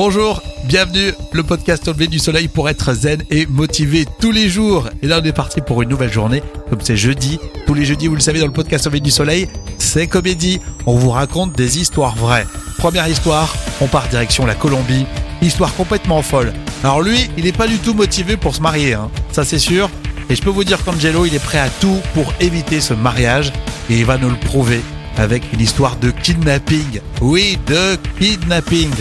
Bonjour, bienvenue, le podcast au du soleil pour être zen et motivé tous les jours. Et là, on est parti pour une nouvelle journée, comme c'est jeudi. Tous les jeudis, vous le savez, dans le podcast au du soleil, c'est comédie. On vous raconte des histoires vraies. Première histoire, on part direction la Colombie. Histoire complètement folle. Alors lui, il n'est pas du tout motivé pour se marier, hein. ça c'est sûr. Et je peux vous dire qu'Angelo, il est prêt à tout pour éviter ce mariage. Et il va nous le prouver avec une histoire de kidnapping. Oui, de kidnapping.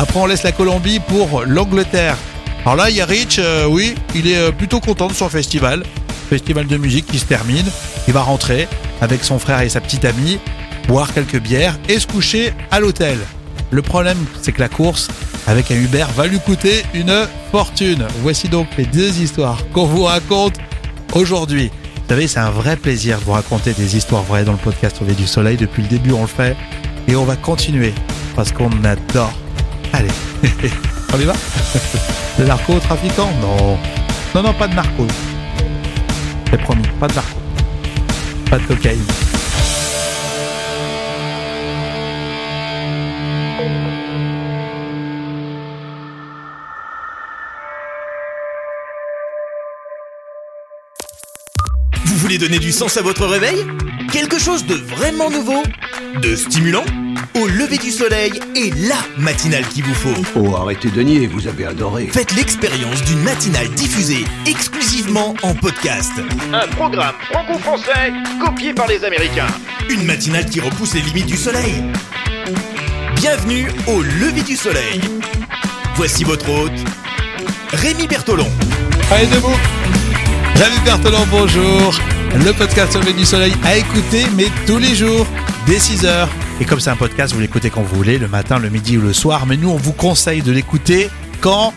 Après, on laisse la Colombie pour l'Angleterre. Alors là, il y a Rich, euh, oui, il est euh, plutôt content de son festival. Festival de musique qui se termine. Il va rentrer avec son frère et sa petite amie, boire quelques bières et se coucher à l'hôtel. Le problème, c'est que la course avec un Uber va lui coûter une fortune. Voici donc les deux histoires qu'on vous raconte aujourd'hui. Vous savez, c'est un vrai plaisir de vous raconter des histoires vraies dans le podcast Au du soleil. Depuis le début, on le fait et on va continuer parce qu'on adore. Allez, on y va Le narco-trafiquant Non. Non, non, pas de narco. C'est promis, pas de narco. Pas de cocaïne. Vous voulez donner du sens à votre réveil? Quelque chose de vraiment nouveau? De stimulant? Au lever du soleil et la matinale qu'il vous faut. Oh, arrêtez de nier, vous avez adoré. Faites l'expérience d'une matinale diffusée exclusivement en podcast. Un programme franco-français copié par les Américains. Une matinale qui repousse les limites du soleil. Bienvenue au lever du soleil. Voici votre hôte, Rémi Bertolon. Allez, debout David Berthelon, bonjour Le podcast Lever du Soleil à écouter, mais tous les jours, dès 6h. Et comme c'est un podcast, vous l'écoutez quand vous voulez, le matin, le midi ou le soir. Mais nous, on vous conseille de l'écouter quand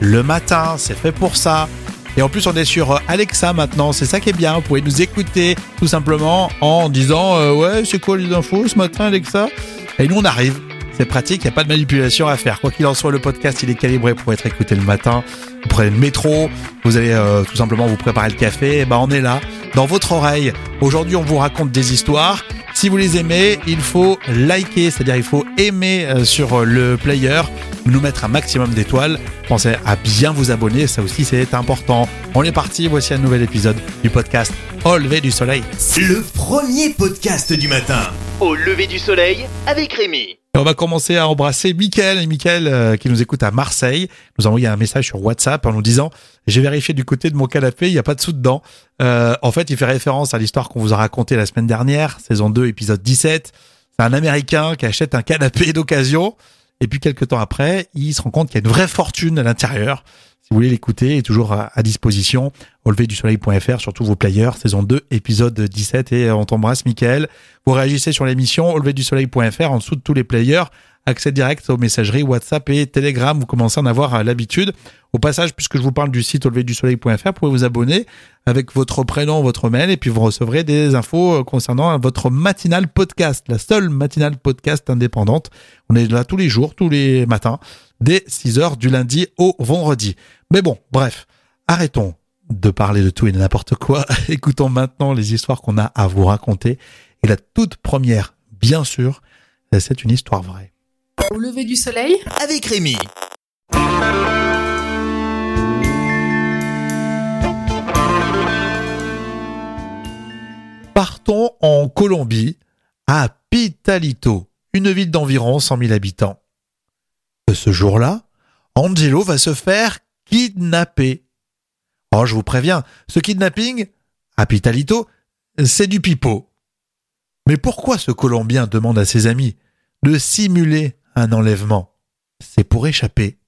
Le matin, c'est fait pour ça. Et en plus, on est sur Alexa maintenant, c'est ça qui est bien. Vous pouvez nous écouter tout simplement en disant euh, Ouais, c'est quoi les infos ce matin, Alexa? Et nous, on arrive. C'est pratique, il n'y a pas de manipulation à faire. Quoi qu'il en soit, le podcast, il est calibré pour être écouté le matin. Vous prenez le métro, vous allez euh, tout simplement vous préparer le café, et ben on est là, dans votre oreille. Aujourd'hui, on vous raconte des histoires. Si vous les aimez, il faut liker, c'est-à-dire il faut aimer euh, sur le player, nous mettre un maximum d'étoiles. Pensez à bien vous abonner, ça aussi c'est important. On est parti, voici un nouvel épisode du podcast Au lever du soleil. Le premier podcast du matin. Au lever du soleil avec Rémi. On va commencer à embrasser Mickaël, et Mickaël euh, qui nous écoute à Marseille, nous a envoyé un message sur WhatsApp en nous disant j'ai vérifié du côté de mon canapé, il n'y a pas de sous dedans. Euh, en fait, il fait référence à l'histoire qu'on vous a racontée la semaine dernière, saison 2, épisode 17. C'est un Américain qui achète un canapé d'occasion, et puis quelques temps après, il se rend compte qu'il y a une vraie fortune à l'intérieur. Si vous voulez l'écouter, est toujours à, disposition au lever du soleil.fr sur tous vos players, saison 2, épisode 17 et on t'embrasse Mickaël. Vous réagissez sur l'émission au en dessous de tous les players, accès direct aux messageries WhatsApp et Telegram, vous commencez à en avoir euh, l'habitude. Au passage, puisque je vous parle du site au vous pouvez vous abonner avec votre prénom, votre mail et puis vous recevrez des infos euh, concernant votre matinale podcast, la seule matinale podcast indépendante. On est là tous les jours, tous les matins, dès 6 heures du lundi au vendredi. Mais bon, bref, arrêtons de parler de tout et de n'importe quoi. Écoutons maintenant les histoires qu'on a à vous raconter. Et la toute première, bien sûr, c'est une histoire vraie. Au lever du soleil, Avec Rémi. Partons en Colombie, à Pitalito, une ville d'environ 100 000 habitants. Ce jour-là, Angelo va se faire kidnapper. Oh, je vous préviens, ce kidnapping, à Pitalito, c'est du pipeau. Mais pourquoi ce Colombien demande à ses amis de simuler un enlèvement? C'est pour échapper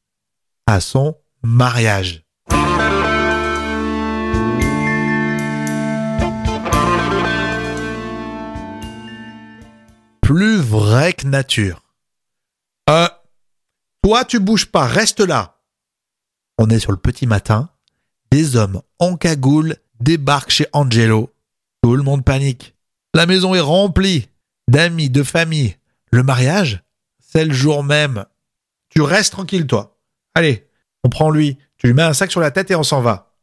à son mariage. Plus vrai que nature. Euh, toi tu bouges pas, reste là. On est sur le petit matin. Des hommes en cagoule débarquent chez Angelo. Tout le monde panique. La maison est remplie d'amis, de famille. Le mariage, c'est le jour même. Tu restes tranquille, toi. Allez, on prend lui. Tu lui mets un sac sur la tête et on s'en va.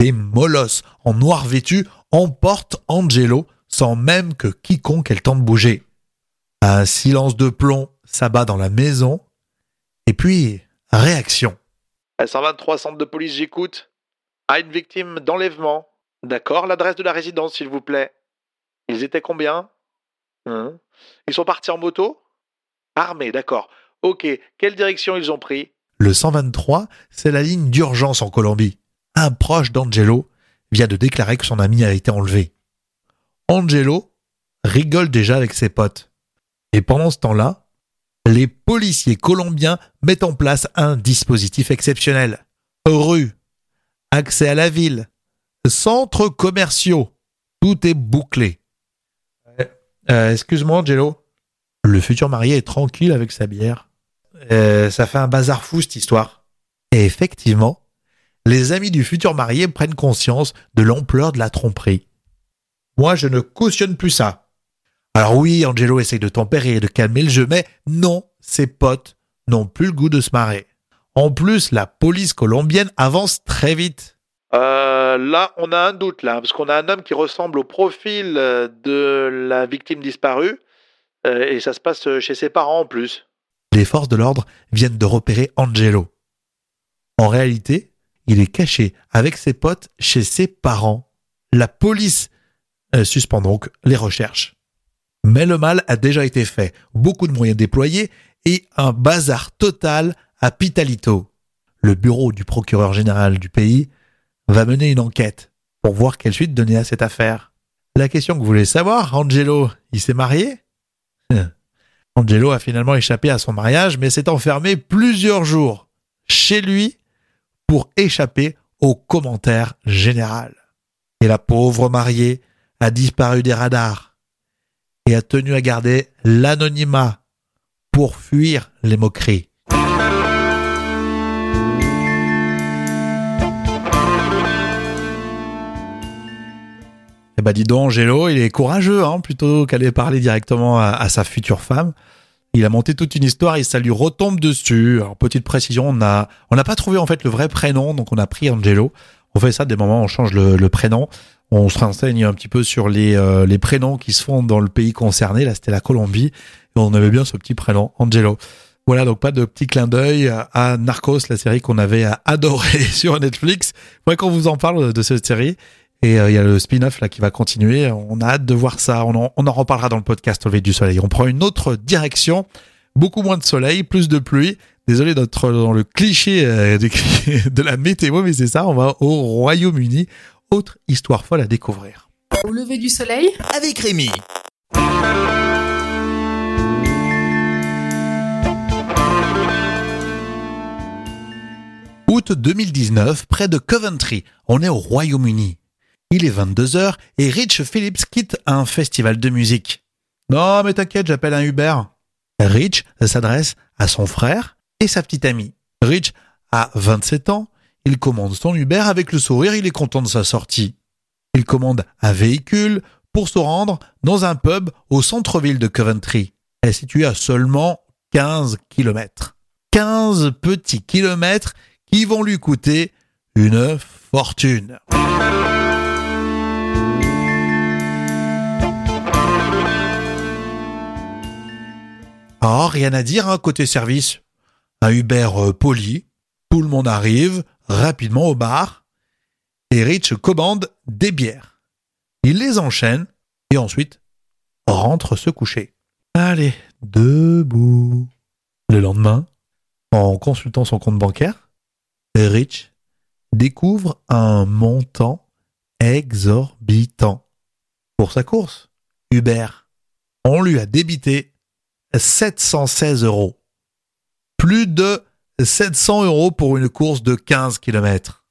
Des molosses en noir vêtu emportent Angelo sans même que quiconque ait le temps de bouger. Un silence de plomb s'abat dans la maison Et puis, réaction. 123 centre de police, j'écoute. À une victime d'enlèvement. D'accord, l'adresse de la résidence, s'il vous plaît. Ils étaient combien? Hein? Ils sont partis en moto? Armés, d'accord. Ok, quelle direction ils ont pris? Le 123, c'est la ligne d'urgence en Colombie. Un proche d'Angelo vient de déclarer que son ami a été enlevé. Angelo rigole déjà avec ses potes. Et pendant ce temps-là, les policiers colombiens mettent en place un dispositif exceptionnel. Rue, accès à la ville, centres commerciaux, tout est bouclé. Euh, excuse-moi, Angelo. Le futur marié est tranquille avec sa bière. Euh, ça fait un bazar fou cette histoire. Et effectivement, les amis du futur marié prennent conscience de l'ampleur de la tromperie. Moi, je ne cautionne plus ça. Alors oui, Angelo essaye de tempérer et de calmer le jeu, mais non, ses potes n'ont plus le goût de se marrer. En plus, la police colombienne avance très vite. Euh, là, on a un doute là, parce qu'on a un homme qui ressemble au profil euh, de la victime disparue, euh, et ça se passe chez ses parents en plus. Les forces de l'ordre viennent de repérer Angelo. En réalité, il est caché avec ses potes chez ses parents. La police suspend donc les recherches. Mais le mal a déjà été fait, beaucoup de moyens déployés et un bazar total à Pitalito. Le bureau du procureur général du pays va mener une enquête pour voir quelle suite donner à cette affaire. La question que vous voulez savoir, Angelo, il s'est marié? Angelo a finalement échappé à son mariage, mais s'est enfermé plusieurs jours chez lui pour échapper aux commentaires généraux. Et la pauvre mariée a disparu des radars et a tenu à garder l'anonymat pour fuir les moqueries. Eh ben dis donc, Angelo, il est courageux, hein, plutôt qu'aller parler directement à, sa future femme. Il a monté toute une histoire et ça lui retombe dessus. Alors, petite précision, on n'a pas trouvé en fait le vrai prénom, donc on a pris Angelo. On fait ça des moments, on change le, prénom. On se renseigne un petit peu sur les, euh, les prénoms qui se font dans le pays concerné. Là, c'était la Colombie. Et on avait bien ce petit prénom, Angelo. Voilà, donc pas de petit clin d'œil à Narcos, la série qu'on avait adoré sur Netflix. Moi, qu'on vous en parle de cette série. Et euh, il y a le spin-off là qui va continuer. On a hâte de voir ça. On en, on en reparlera dans le podcast au lever du soleil. On prend une autre direction. Beaucoup moins de soleil, plus de pluie. Désolé d'être dans le cliché euh, de, la météo, mais c'est ça. On va au Royaume-Uni. Autre histoire folle à découvrir. Au lever du soleil Avec Rémi. Août 2019, près de Coventry. On est au Royaume-Uni. Il est 22h et Rich Phillips quitte un festival de musique. Non, mais t'inquiète, j'appelle un Uber. Rich s'adresse à son frère et sa petite amie. Rich a 27 ans, il commande son Uber avec le sourire, il est content de sa sortie. Il commande un véhicule pour se rendre dans un pub au centre-ville de Coventry. Elle est située à seulement 15 kilomètres. 15 petits kilomètres qui vont lui coûter une fortune. Ah, rien à dire, hein, côté service. Un Uber euh, poli, tout le monde arrive rapidement au bar et Rich commande des bières. Il les enchaîne et ensuite rentre se coucher. Allez, debout. Le lendemain, en consultant son compte bancaire, Rich découvre un montant exorbitant. Pour sa course, Uber, on lui a débité 716 euros. Plus de 700 euros pour une course de 15 km.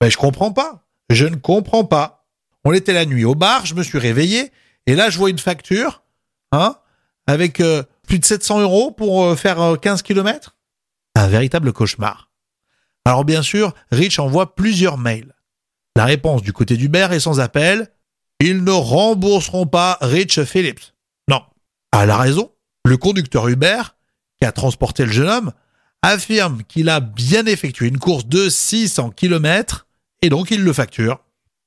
Mais je comprends pas. Je ne comprends pas. On était la nuit au bar, je me suis réveillé, et là je vois une facture, hein, avec euh, plus de 700 euros pour euh, faire 15 euh, km. Un véritable cauchemar. Alors bien sûr, Rich envoie plusieurs mails. La réponse du côté d'Uber est sans appel. Ils ne rembourseront pas Rich Phillips. Non. À la raison le conducteur Uber, qui a transporté le jeune homme, affirme qu'il a bien effectué une course de 600 km et donc il le facture.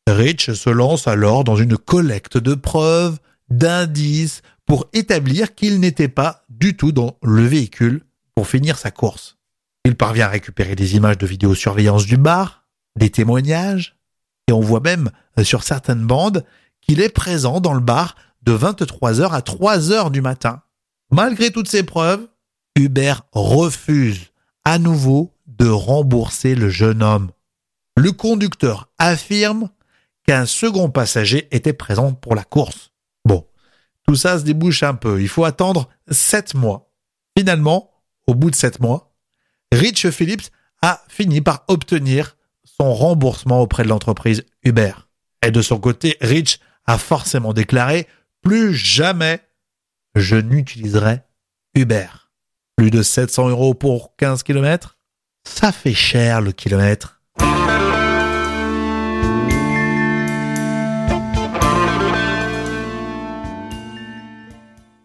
Rich se lance alors dans une collecte de preuves, d'indices pour établir qu'il n'était pas du tout dans le véhicule pour finir sa course. Il parvient à récupérer des images de vidéosurveillance du bar, des témoignages, et on voit même sur certaines bandes qu'il est présent dans le bar de 23h à 3h du matin. Malgré toutes ces preuves, Hubert refuse à nouveau de rembourser le jeune homme. Le conducteur affirme qu'un second passager était présent pour la course. Bon, tout ça se débouche un peu. Il faut attendre sept mois. Finalement, au bout de sept mois, Rich Phillips a fini par obtenir son remboursement auprès de l'entreprise Uber. Et de son côté, Rich a forcément déclaré plus jamais je n'utiliserai Uber. Plus de 700 euros pour 15 km Ça fait cher le kilomètre.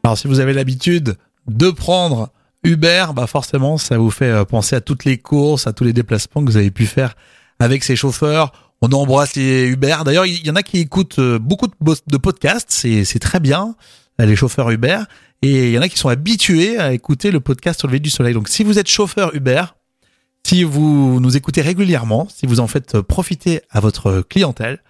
Alors si vous avez l'habitude de prendre Uber, bah forcément ça vous fait euh, penser à toutes les courses, à tous les déplacements que vous avez pu faire avec ces chauffeurs. On embrasse les Uber. D'ailleurs, il y en a qui écoutent euh, beaucoup de podcasts, c'est très bien, les chauffeurs Uber. Et il y en a qui sont habitués à écouter le podcast lever du soleil. Donc si vous êtes chauffeur Uber, si vous nous écoutez régulièrement, si vous en faites profiter à votre clientèle,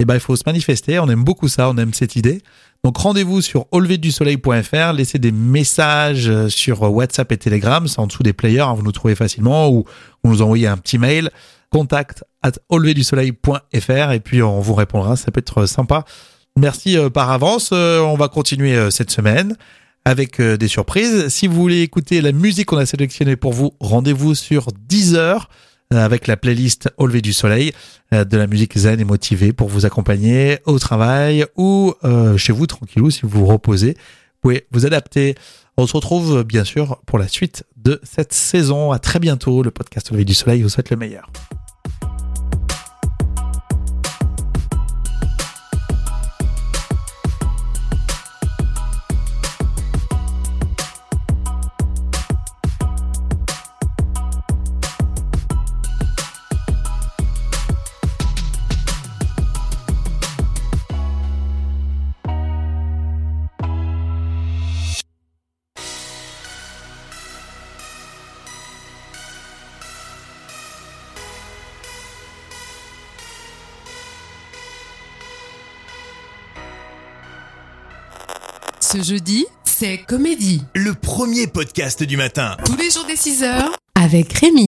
eh ben il faut se manifester. On aime beaucoup ça, on aime cette idée. Donc rendez-vous sur auleverdusoleil.fr, laissez des messages sur WhatsApp et Telegram, c'est en dessous des players, hein, vous nous trouvez facilement, ou vous nous envoyez un petit mail, contact at auleverdusoleil.fr et puis on vous répondra, ça peut être sympa. Merci euh, par avance, euh, on va continuer euh, cette semaine avec des surprises. Si vous voulez écouter la musique qu'on a sélectionnée pour vous, rendez-vous sur Deezer avec la playlist Au lever du soleil, de la musique zen et motivée pour vous accompagner au travail ou chez vous tranquillou si vous vous reposez. Vous pouvez vous adapter. On se retrouve bien sûr pour la suite de cette saison. À très bientôt. Le podcast Au lever du soleil vous souhaite le meilleur. Ce jeudi, c'est Comédie. Le premier podcast du matin. Tous les jours des 6 heures. Avec Rémi.